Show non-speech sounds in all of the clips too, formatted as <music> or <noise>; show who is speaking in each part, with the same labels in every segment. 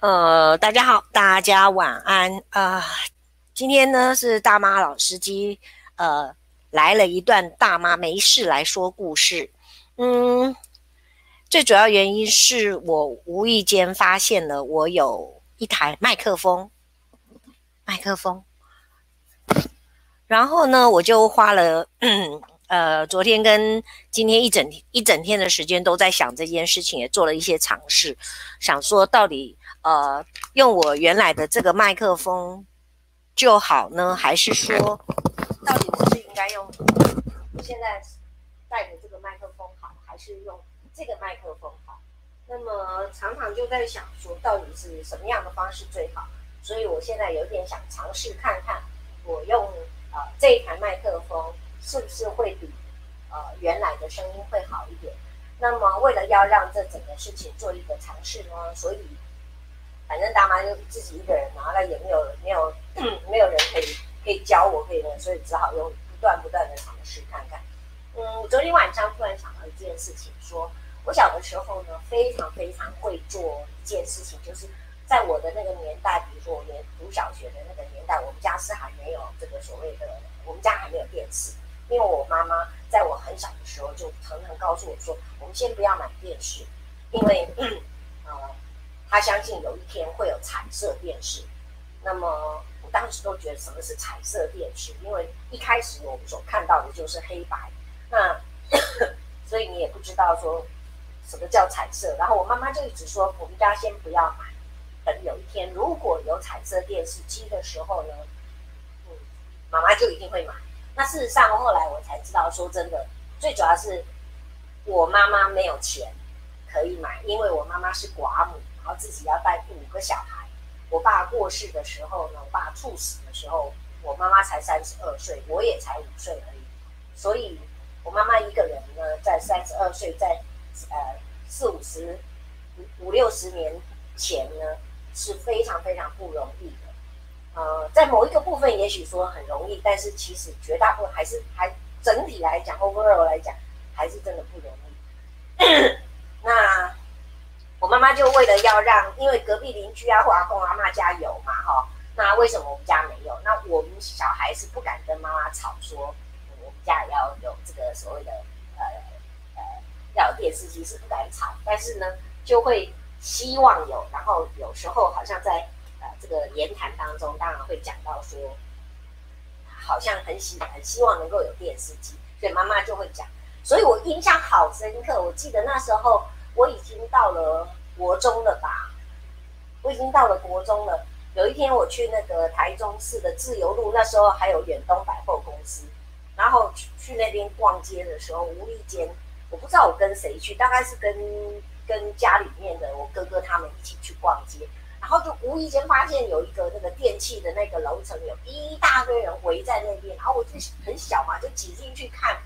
Speaker 1: 呃，大家好，大家晚安啊、呃！今天呢是大妈老司机，呃，来了一段大妈没事来说故事。嗯，最主要原因是我无意间发现了我有一台麦克风，麦克风，然后呢，我就花了。<clears throat> 呃，昨天跟今天一整天一整天的时间都在想这件事情，也做了一些尝试，想说到底呃用我原来的这个麦克风就好呢，还是说到底我是应该用现在带的这个麦克风好，还是用这个麦克风好？那么常常就在想说，到底是什么样的方式最好？所以我现在有点想尝试看看，我用呃这一台麦克风。是不是会比呃原来的声音会好一点？那么为了要让这整个事情做一个尝试呢，所以反正大妈就自己一个人，然后也没有没有 <clears throat> 没有人可以可以教我，可以，所以只好用不断不断的尝试看看。嗯，昨天晚上突然想到一件事情，说我小的时候呢，非常非常会做一件事情，就是在我的那个年代，比如说我连读小学的那个年代，我们家是还没有这个所谓的，我们家还没有电视。因为我妈妈在我很小的时候就常常告诉我说：“我们先不要买电视，因为，<clears throat> 他相信有一天会有彩色电视。”那么我当时都觉得什么是彩色电视？因为一开始我们所看到的就是黑白，那 <coughs> 所以你也不知道说什么叫彩色。然后我妈妈就一直说：“我们家先不要买，等有一天如果有彩色电视机的时候呢，嗯，妈妈就一定会买。”那事实上，后来我才知道，说真的，最主要是我妈妈没有钱可以买，因为我妈妈是寡母，然后自己要带五个小孩。我爸过世的时候呢，我爸猝死的时候，我妈妈才三十二岁，我也才五岁而已。所以，我妈妈一个人呢，在三十二岁，在呃四五十五五六十年前呢，是非常非常不容易的。呃，在某一个部分，也许说很容易，但是其实绝大部分还是还整体来讲，overall 来讲，还是真的不容易。我妈妈就为了要让，因为隔壁邻居啊或阿公阿妈家有嘛，哈，那为什么我们家没有？那我们小孩是不敢跟妈妈吵说，我们家也要有这个所谓的呃呃要有电视机是不敢吵，但是呢，就会希望有，然后有时候好像在呃。这个言谈当中，当然会讲到说，好像很喜很希望能够有电视机，所以妈妈就会讲。所以我印象好深刻，我记得那时候我已经到了国中了吧，我已经到了国中了。有一天我去那个台中市的自由路，那时候还有远东百货公司，然后去去那边逛街的时候，无意间我不知道我跟谁去，大概是跟跟家里面的我哥哥他们一起去逛街。然后就无意间发现有一个那个电器的那个楼层，有一大堆人围在那边，然后我就很小嘛，就挤进去看，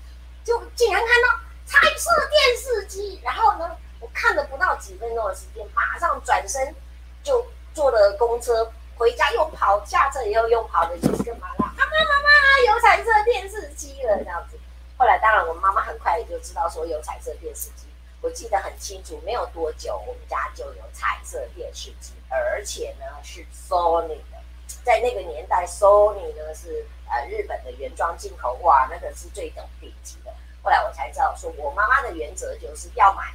Speaker 1: 就竟然看到彩色电视机。然后呢，我看了不到几分钟的时间，马上转身就坐了公车回家，又跑下车以后又跑的就是干嘛啦？妈妈妈妈有彩色电视机了这样子。后来当然我妈妈很快也就知道说有彩色电视机。我记得很清楚，没有多久，我们家就有彩色电视机，而且呢是 Sony 的。在那个年代，Sony 呢是呃日本的原装进口，哇，那个是最等顶级的。后来我才知道，说我妈妈的原则就是要买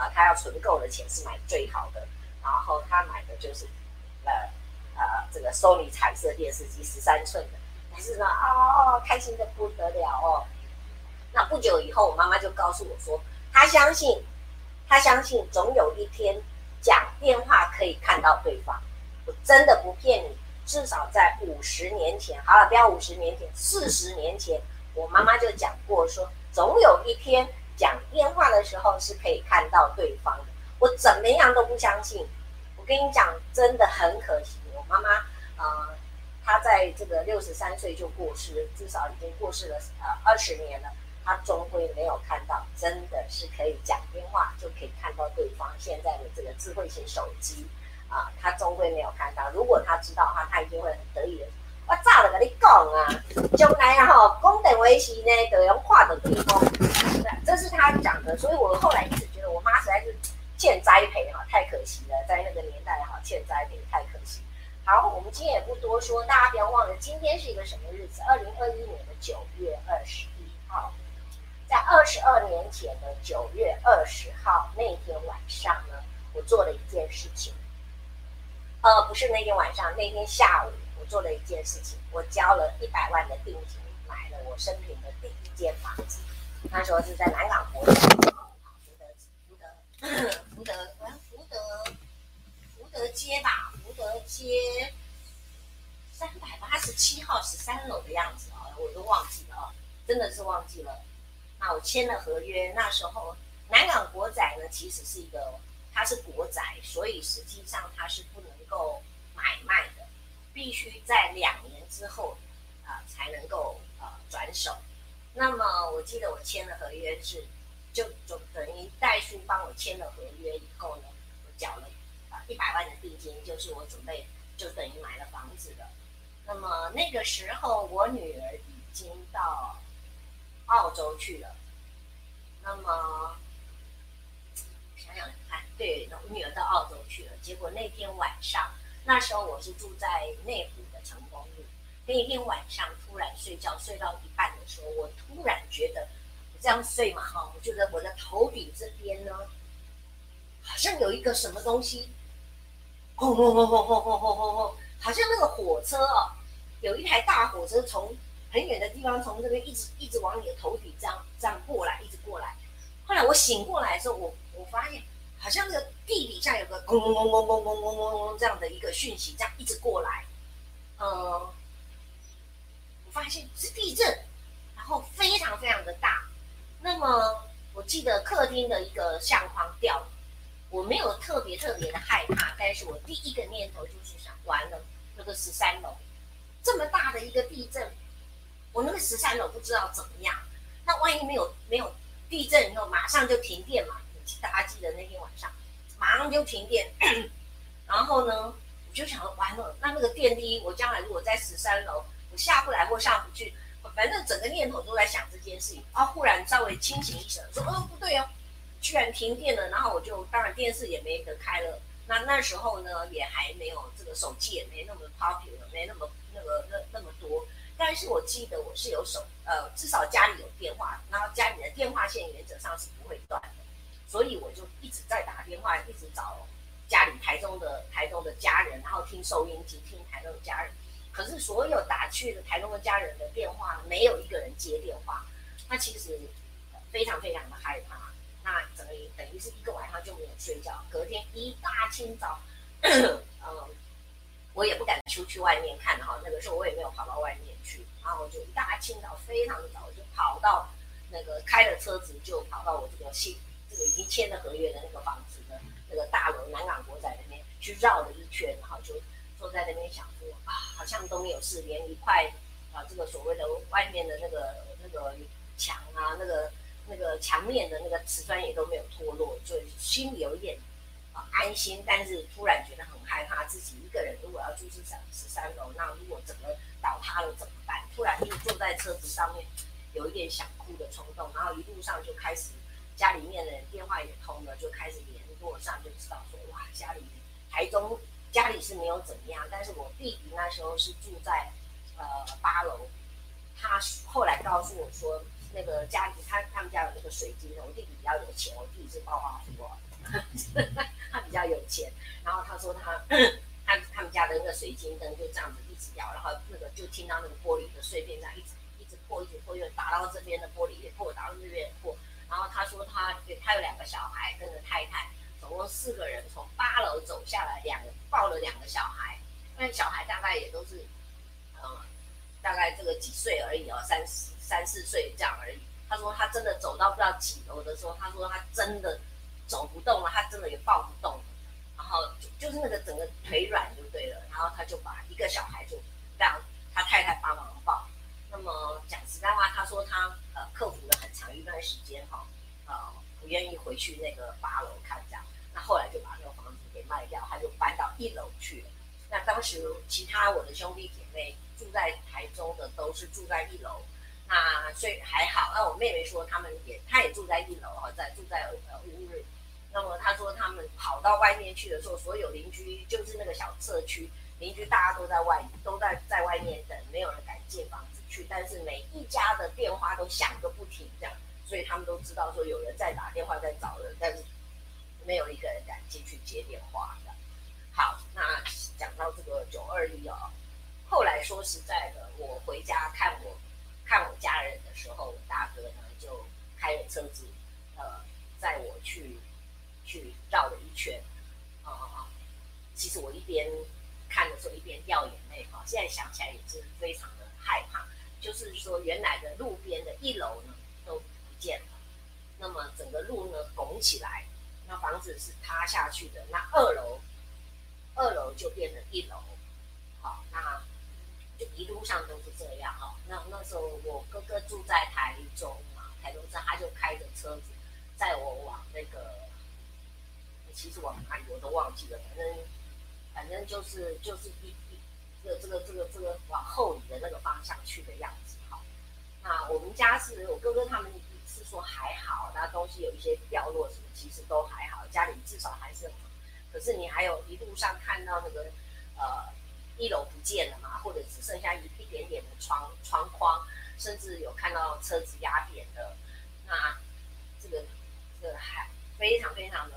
Speaker 1: 啊，他、要存够的钱是买最好的，然后他买的就是呃呃这个 Sony 彩色电视机十三寸的。但是呢，哦，开心的不得了哦。那不久以后，我妈妈就告诉我说。她相信，她相信总有一天讲电话可以看到对方。我真的不骗你，至少在五十年前，好了，不要五十年前，四十年前，我妈妈就讲过说，总有一天讲电话的时候是可以看到对方的。我怎么样都不相信。我跟你讲，真的很可惜，我妈妈，呃，她在这个六十三岁就过世，至少已经过世了呃二十年了。他终归没有看到，真的是可以讲电话就可以看到对方。现在的这个智慧型手机啊，他终归没有看到。如果他知道的话，他一定会很得意的。我早就跟你讲啊，将来啊哈，公等为时呢，都要画的对方。这是他讲的，所以我后来一直觉得我妈实在是欠栽培哈，太可惜了，在那个年代哈，欠栽培太可惜。好，我们今天也不多说，大家不要忘了，今天是一个什么日子？二零二一年的九月二十一号，在二十二年前的九月二十号那天晚上呢，我做了一件事情。呃，不是那天晚上，那天下午做了一件事情，我交了一百万的定金，买了我生平的第一间房子。那时候是在南港国宅，福德福德福德福德福德街吧，福德街三百八十七号十三楼的样子啊，我都忘记了啊，真的是忘记了。那我签了合约，那时候南港国宅呢，其实是一个。它是国宅，所以实际上它是不能够买卖的，必须在两年之后啊、才能够呃转手。那么我记得我签了合约是，就就等于代书帮我签了合约以后呢，我缴了啊一百万的定金，就是我准备就等于买了房子的。那么那个时候我女儿已经到澳洲去了，那么。想想看，对，我女儿到澳洲去了。结果那天晚上，那时候我是住在内湖的成功路。那一天晚上突然睡觉，睡到一半的时候，我突然觉得，我这样睡嘛哈，我觉得我的头顶这边呢，好像有一个什么东西，轰轰轰轰轰轰轰轰轰，好像那个火车哦，有一台大火车从很远的地方从这边一直一直往你的头顶这样这样过来，一直过来。后来我醒过来的时候，我。我发现好像那个地底下有个轰轰轰轰轰轰轰轰轰这样的一个讯息，这样一直过来。呃，我发现是地震，然后非常非常的大。那么我记得客厅的一个相框掉了，我没有特别特别的害怕，但是我第一个念头就是想，完了，那个十三楼这么大的一个地震，我那个十三楼不知道怎么样。那万一没有没有地震以后，马上就停电嘛？大家记得那天晚上，马上就停电，<clears throat> 然后呢，我就想完了，那那个电梯，我将来如果在十三楼，我下不来或上不去，反正整个念头都在想这件事情。啊，忽然稍微清醒一声，说，哦，不对哦，居然停电了。然后我就，当然电视也没得开了。那那时候呢，也还没有这个手机也没那么 popular，没那么那个那那么多。但是我记得我是有手，呃，至少家里有电话，然后家里的电话线原则上是不会断。所以我就一直在打电话，一直找家里台中的台中的家人，然后听收音机听台中的家人。可是所有打去的台中的家人的电话，没有一个人接电话。那其实非常非常的害怕。那等于等于是一个晚上就没有睡觉。隔天一大清早，嗯，我也不敢出去外面看哈。那个时候我也没有跑到外面去，然后就一大清早非常的早就跑到那个开了车子就跑到我这个新。这个已经签了合约的那个房子的那个大楼南港国宅那边去绕了一圈，然后就坐在那边想说啊，好像都没有事，连一块啊这个所谓的外面的那个那个墙啊，那个那个墙面的那个瓷砖也都没有脱落，就心里有一点啊安心，但是突然觉得很害怕，自己一个人如果要住十三十三楼，那如果整个倒塌了怎么办？突然就坐在车子上面，有一点想哭的冲动，然后一路上就开始。家里面的人电话也通了，就开始联络上，就知道说哇，家里台中家里是没有怎么样，但是我弟弟那时候是住在呃八楼，他后来告诉我说，那个家里他他们家有那个水晶，我弟弟比较有钱，我弟弟是暴发户，<laughs> 他比较有钱，然后他说他他他们家的那个水晶灯就这样子一直摇，然后那个就听到那个玻璃的碎片这样一直一直破，一直破，又打到这边的玻璃也破，打到这边也破。然后他说他他有两个小孩跟着太太，总共四个人从八楼走下来，两个抱了两个小孩，那小孩大概也都是，嗯，大概这个几岁而已哦，三四三四岁这样而已。他说他真的走到不知道几楼的时候，他说他真的走不动了，他真的也抱不动了，然后就就是那个整个腿软就对了，然后他就把一个小孩就让他太太帮忙抱。那么讲实在话，他说他呃克服了很长一段时间哈，呃不愿意回去那个八楼看这样，那后来就把那个房子给卖掉，他就搬到一楼去了。那当时其他我的兄弟姐妹住在台中的都是住在一楼，那所以还好。那我妹妹说他们也，她也住在一楼哈，在住在呃乌日。那么她说他们跑到外面去的时候，所有邻居就是那个小社区邻居，大家都在外都在在外面等，没有人敢进房子去。但是每一家的电话都响个不停，这样，所以他们都知道说有人在打电话在找人，但是没有一个人敢进去接电话的。好，那讲到这个九二一哦，后来说实在的，我回家看我看我家人的时候，我大哥呢就开了车子，呃，载我去去绕了一圈，啊、呃，其实我一边看的时候一边掉眼泪哈，现在想起来也是非常的害怕，就是说原来的路边的一楼呢都不见了，那么整个路呢拱起来，那房子是塌下去的，那二楼。二楼就变成一楼，好，那就一路上都是这样哈。那那时候我哥哥住在台中嘛，台中站他就开着车子载我往那个，其实往哪里我都忘记了，反正反正就是就是一一这个这个这个这个往后移的那个方向去的样子哈。那我们家是我哥哥他们是说还好，那东西有一些掉落什么，其实都还好，家里至少还是。可是你还有一路上看到那个，呃，一楼不见了嘛，或者只剩下一一点点的窗窗框，甚至有看到车子压扁的，那这个这个还非常非常的，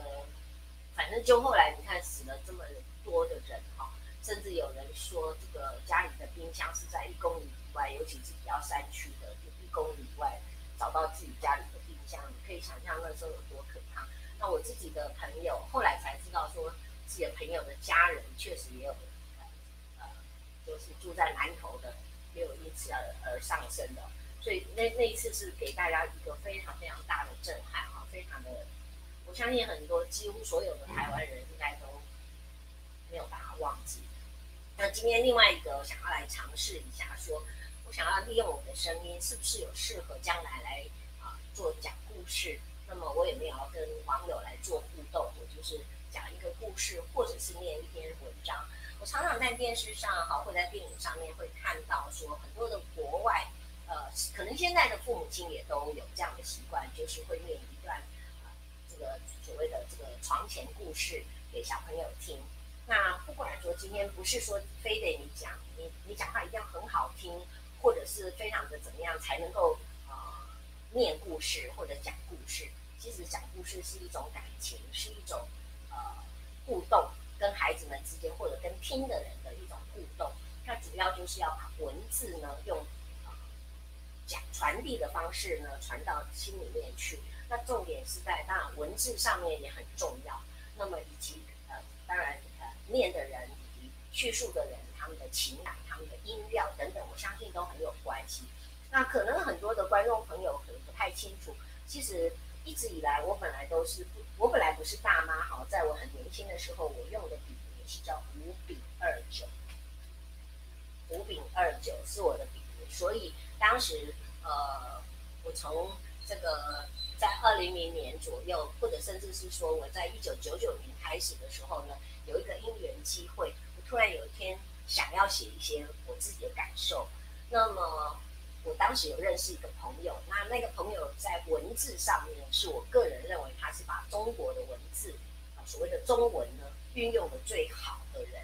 Speaker 1: 反正就后来你看死了这么多的人，甚至有人说这个家里的冰箱是在一公里以外，尤其是比较山区的，就一公里以外找到自己家里的冰箱，你可以想象那时候有多可怕。那我自己的朋友后来才知道，说自己的朋友的家人确实也有，呃，就是住在南投的，也有因此而而上升的。所以那那一次是给大家一个非常非常大的震撼啊，非常的，我相信很多几乎所有的台湾人应该都没有办法忘记。那今天另外一个我想要来尝试一下说，我想要利用我的声音，是不是有适合将来来啊做讲故事？那么我也没有要跟网友来做互动，我就是讲一个故事，或者是念一篇文章。我常常在电视上哈，或在电影上面会看到说，很多的国外，呃，可能现在的父母亲也都有这样的习惯，就是会念一段，呃，这个所谓的这个床前故事给小朋友听。那不管说今天不是说非得你讲，你你讲话一定要很好听，或者是非常的怎么样才能够呃念故事或者讲故事。其实讲故事是一种感情，是一种呃互动，跟孩子们之间或者跟听的人的一种互动。它主要就是要把文字呢用呃讲传递的方式呢传到心里面去。那重点是在当然文字上面也很重要。那么以及呃当然呃念的人以及叙述的人他们的情感、他们的音调等等，我相信都很有关系。那可能很多的观众朋友可能不太清楚，其实。一直以来，我本来都是不，我本来不是大妈。好，在我很年轻的时候，我用的笔名是叫吴炳二九。吴炳二九是我的笔名，所以当时，呃，我从这个在二零零年左右，或者甚至是说我在一九九九年开始的时候呢，有一个因缘机会，我突然有一天想要写一些我自己的感受，那么。我当时有认识一个朋友，那那个朋友在文字上面，是我个人认为他是把中国的文字，啊，所谓的中文呢，运用的最好的人，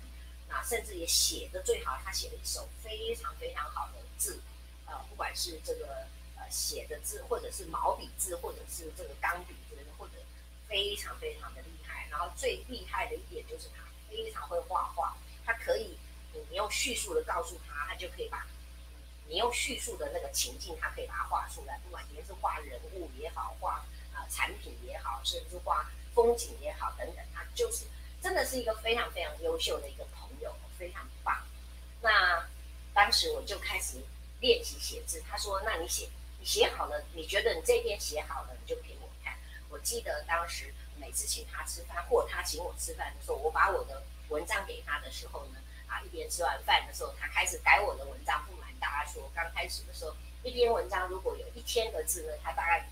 Speaker 1: 那甚至也写的最好。他写了一手非常非常好的字，呃，不管是这个呃写的字，或者是毛笔字，或者是这个钢笔字，或者非常非常的厉害。然后最厉害的一点就是他非常会画画，他可以你用叙述的告诉他，他就可以把。你用叙述的那个情境，他可以把它画出来。不管你是画人物也好，画啊产品也好，甚至画风景也好，等等，他就是真的是一个非常非常优秀的一个朋友，非常棒。那当时我就开始练习写字。他说：“那你写，你写好了，你觉得你这边写好了，你就给我看。”我记得当时每次请他吃饭，或他请我吃饭的时候，我把我的文章给他的时候呢，啊，一边吃完饭的时候，他开始改我的文章。不瞒大家说，刚开始的时候，一篇文章如果有一千个字呢，他大概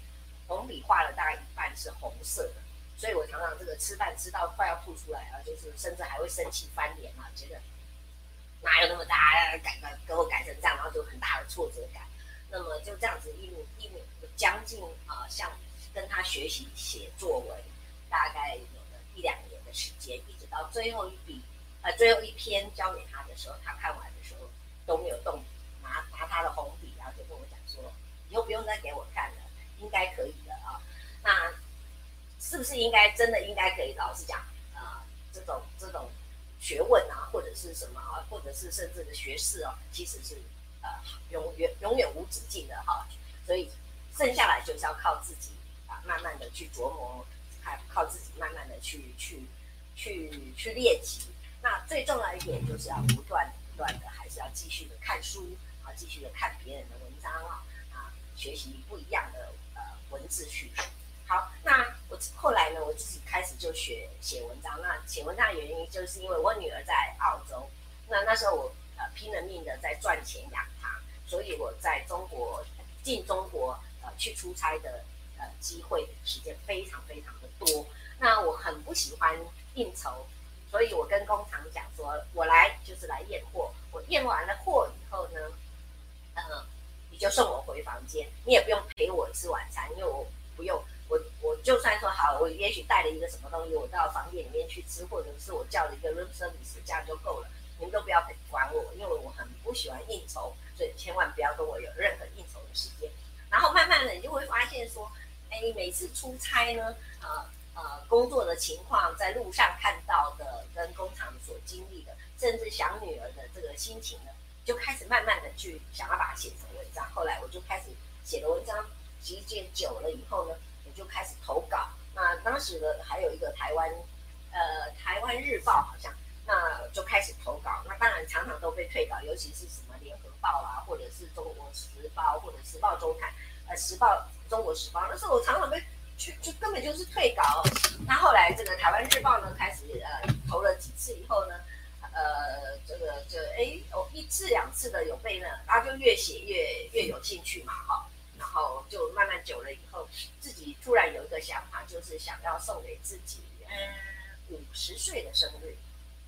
Speaker 1: 红笔画了大概一半是红色的，所以我常常这个吃饭吃到快要吐出来啊，就是甚至还会生气翻脸啊，觉得哪有那么大，改改给我改成这样，然后就很大的挫折感。那么就这样子一一年将近啊，像跟他学习写作文，大概有了一两年的时间，一直到最后一笔，呃，最后一篇交给他的时候，他看完的时候都没有动笔，拿拿他的红笔，然后就跟我讲说，以后不用再给我看了，应该可以的啊。那是不是应该真的应该可以？老实讲，呃，这种这种学问啊，或者是什么啊，或者是甚至的学识哦，其实是呃永远永远无止境的哈。所以剩下来就是要靠自己啊，慢慢的去琢磨。还靠自己慢慢的去去去去练习。那最重要一点就是要不断不断的，还是要继续的看书啊，继续的看别人的文章啊啊，学习不一样的呃文字叙述。好，那我后来呢，我自己开始就学写文章。那写文章的原因就是因为我女儿在澳洲，那那时候我呃拼了命的在赚钱养她，所以我在中国进中国呃去出差的呃机会时间非常非常的。多，那我很不喜欢应酬，所以我跟工厂讲说，我来就是来验货。我验完了货以后呢，嗯，你就送我回房间，你也不用陪我吃晚餐，因为我不用，我我就算说好，我也许带了一个什么东西，我到房间里面去吃，或者是我叫了一个 room service，这样就够了，你们都不要管我，因为我很不喜欢应酬，所以千万不要跟我有任何应酬的时间。然后慢慢的，你就会发现说。哎，每次出差呢，呃呃，工作的情况，在路上看到的，跟工厂所经历的，甚至想女儿的这个心情呢，就开始慢慢的去想要把它写成文章。后来我就开始写了文章，时间久了以后呢，我就开始投稿。那当时的，还有一个台湾，呃，台湾日报好像，那就开始投稿。那当然常常都被退稿，尤其是什么联合报啊，或者是中国时报，或者时报周刊，呃，时报。中国时报那时候我常常被去，就根本就是退稿。那后来这个台湾日报呢，开始呃投了几次以后呢，呃这个就哎哦一次两次的有被呢，然后就越写越越有兴趣嘛哈，然后就慢慢久了以后，自己突然有一个想法，就是想要送给自己嗯五十岁的生日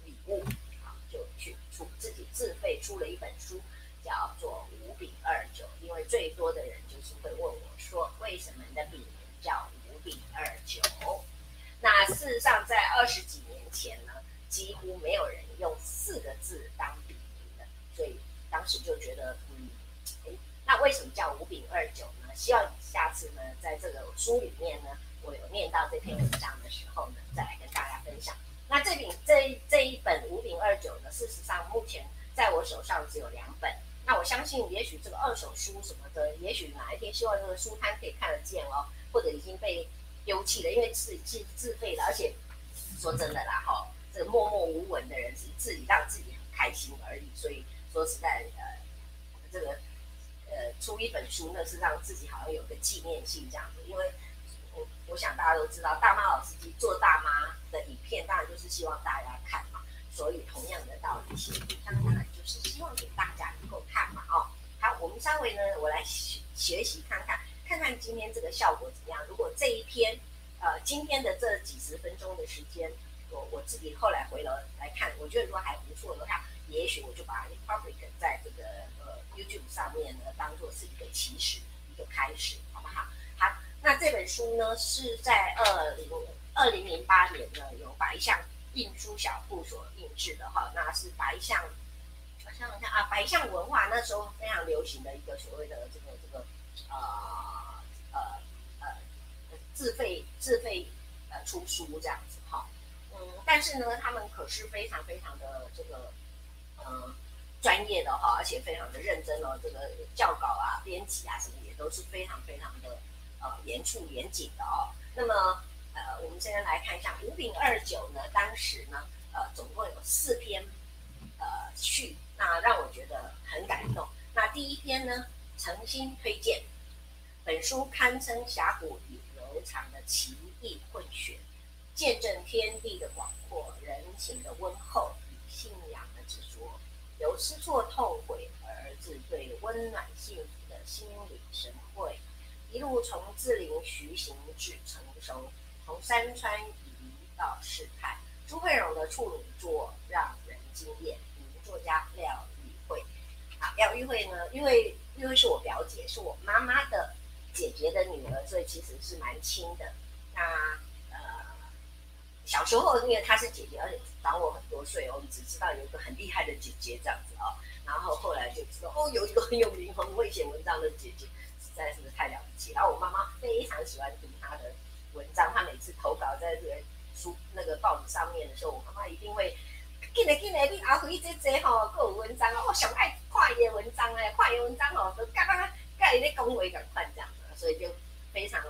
Speaker 1: 礼物，啊就去出自己自费出了一本书，叫做五饼二九，因为最多的人就是会问我。说为什么你的笔名叫五饼二九？那事实上，在二十几年前呢，几乎没有人用四个字当笔名的，所以当时就觉得，嗯，诶，那为什么叫五饼二九呢？希望下次呢，在这个书里面呢，我有念到这篇文章的时候呢，再来跟大家分享。那这饼这这一本五饼二九呢，事实上目前在我手上只有两本。那我相信，也许这个二手书什么的，也许哪一天希望这个书摊可以看得见哦，或者已经被丢弃了，因为自己自自费的，而且说真的啦，哈，这个默默无闻的人是自己让自己很开心而已。所以说实在，呃，这个呃出一本书，那是让自己好像有个纪念性这样子。因为我我想大家都知道，大妈老司机做大妈的影片，当然就是希望大家看嘛。所以同样的道理，写文章当然就是希望给大家能够看嘛，哦，好。我们稍微呢，我来学学习看看，看看今天这个效果怎么样。如果这一篇，呃，今天的这几十分钟的时间，我我自己后来回头来看，我觉得如果还不错的话，也许我就把 public 在这个呃 YouTube 上面呢，当做是一个起始，一个开始，好不好？好，那这本书呢是在二零二零零八年呢，由白象印书小铺所印制的哈，那是白象。像像啊，白象文化那时候非常流行的一个所谓的这个这个呃呃呃自费自费呃出书这样子哈，嗯，但是呢，他们可是非常非常的这个嗯专业的哈，而且非常的认真哦，这个校稿啊、编辑啊什么也都是非常非常的呃严肃严谨的哦。那么呃，我们现在来看一下五饼二酒呢，当时呢呃总共有四篇呃序。那让我觉得很感动。那第一篇呢，诚心推荐本书，堪称峡谷与柔肠的奇异混血，见证天地的广阔、人情的温厚与信仰的执着，由吃错痛悔而至对温暖幸福的心领神会，一路从自龄徐行至成熟，从山川移到世态，朱慧荣的处女作让人惊艳。作家廖玉慧，啊，廖玉慧呢？因为因为是我表姐，是我妈妈的姐姐的女儿，所以其实是蛮亲的。那呃，小时候因为她是姐姐，而且长我很多岁，我们只知道有一个很厉害的姐姐这样子哦。然后后来就知道哦，有一个很有名、很会写文章的姐姐，实在是太了不起。然后我妈妈非常喜欢读她的文章，他每次投稿在这个书那个报纸上面的时候，我妈妈一定会。进来进来，你阿辉这这吼，各有文章哦，我上爱看伊的文章哎，看伊文章哦，都刚刚盖伊咧恭维赶快这样子，所以就非常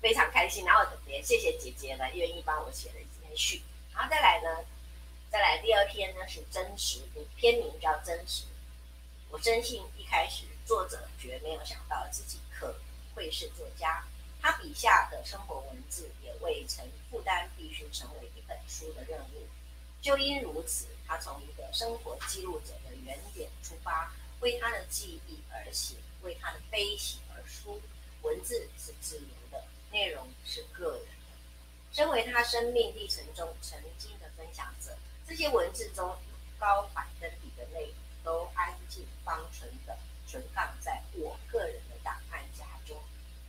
Speaker 1: 非常开心。然后特别谢谢姐姐呢，愿意帮我写了一篇序。然后再来呢，再来第二篇呢是真实，篇名叫真实。我深信一开始作者绝没有想到自己可会是作家，他笔下的生活文字也未曾负担必须成为一本书的任务。就因如此，他从一个生活记录者的原点出发，为他的记忆而写，为他的悲喜而书。文字是自由的，内容是个人的。身为他生命历程中曾经的分享者，这些文字中高反登笔的内容，都安静方存的存放在我个人。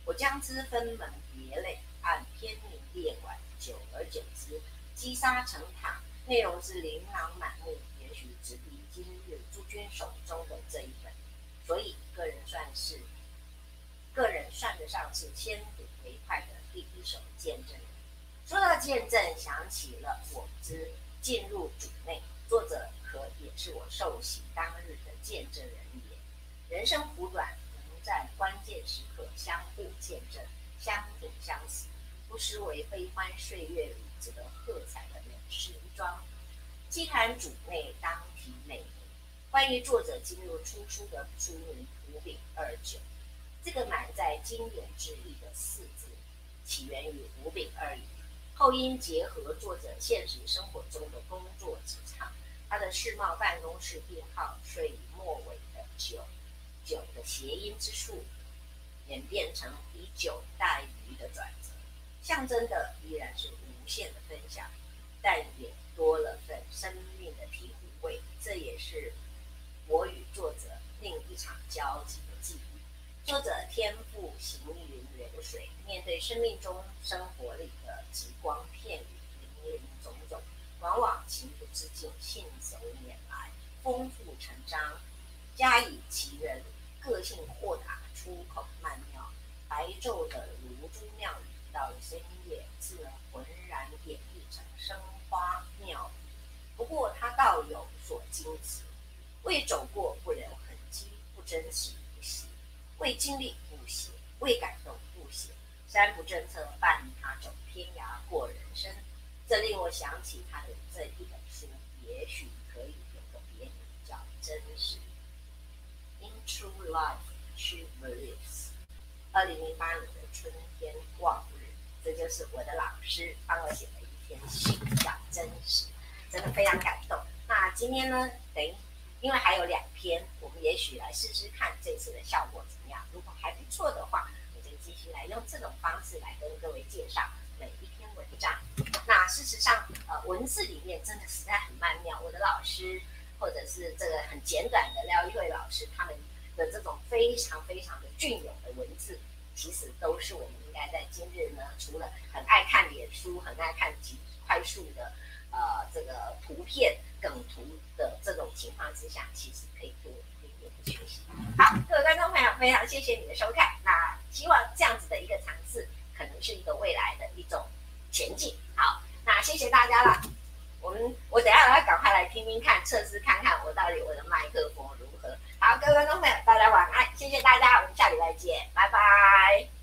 Speaker 1: 我将之分门别类，按篇名列管，久而久之，积沙成塔。内容是琳琅满目，也许只比今日诸君手中的这一本，所以个人算是个人算得上是千古为快的第一手见证人。说到见证，想起了我之进入主内，作者可也是我受洗当日的见证人也。人生苦短，在关键时刻相互见证，相挺相死，不失为悲欢岁月里值得喝彩的人事。既谈主内，当提内名。关于作者进入出书的书名“五饼二酒”，这个满载经典之意的四字，起源于“五饼二鱼”，后因结合作者现实生活中的工作职场，他的世贸办公室编号所以末尾的“酒”酒的谐音之术，演变成以酒代鱼的转折，象征的依然是无限的分享，但也。多了份生命的体会，这也是我与作者另一场交集的记忆。作者天赋行云流水，面对生命中生活里的极光片羽、林林总总，往往情不自禁，信手拈来，丰富成章。加以其人个性豁达、出口曼妙，白昼的如珠妙语，到了深夜自然浑然演绎成生。花妙语，不过他倒有所矜持，未走过不留痕迹，不珍惜不写，未经历不写，未感动不写，三不政策伴他走天涯过人生。这令我想起他的这一本书，也许可以有个别名叫真实。True life, she believes。二零零八年的春天望日，这就是我的老师帮我写的。一篇信叫真实，真的非常感动。那今天呢，等于因为还有两篇，我们也许来试试看这次的效果怎么样。如果还不错的话，我就继续来用这种方式来跟各位介绍每一篇文章。那事实上，呃，文字里面真的实在很曼妙。我的老师，或者是这个很简短的廖玉慧老师，他们的这种非常非常的隽永的文字。其实都是我们应该在今日呢，除了很爱看脸书、很爱看几快速的呃这个图片梗图的这种情况之下，其实可以多一点点的学习。好，各位观众朋友，非常谢谢你的收看。那希望这样子的一个尝试，可能是一个未来的一种前进。好，那谢谢大家了。我们我等下我要赶快来听听看，测试看看我到底我的麦克风如。好，各位观众朋友，大家晚安，谢谢大家，我们下礼拜见，拜拜。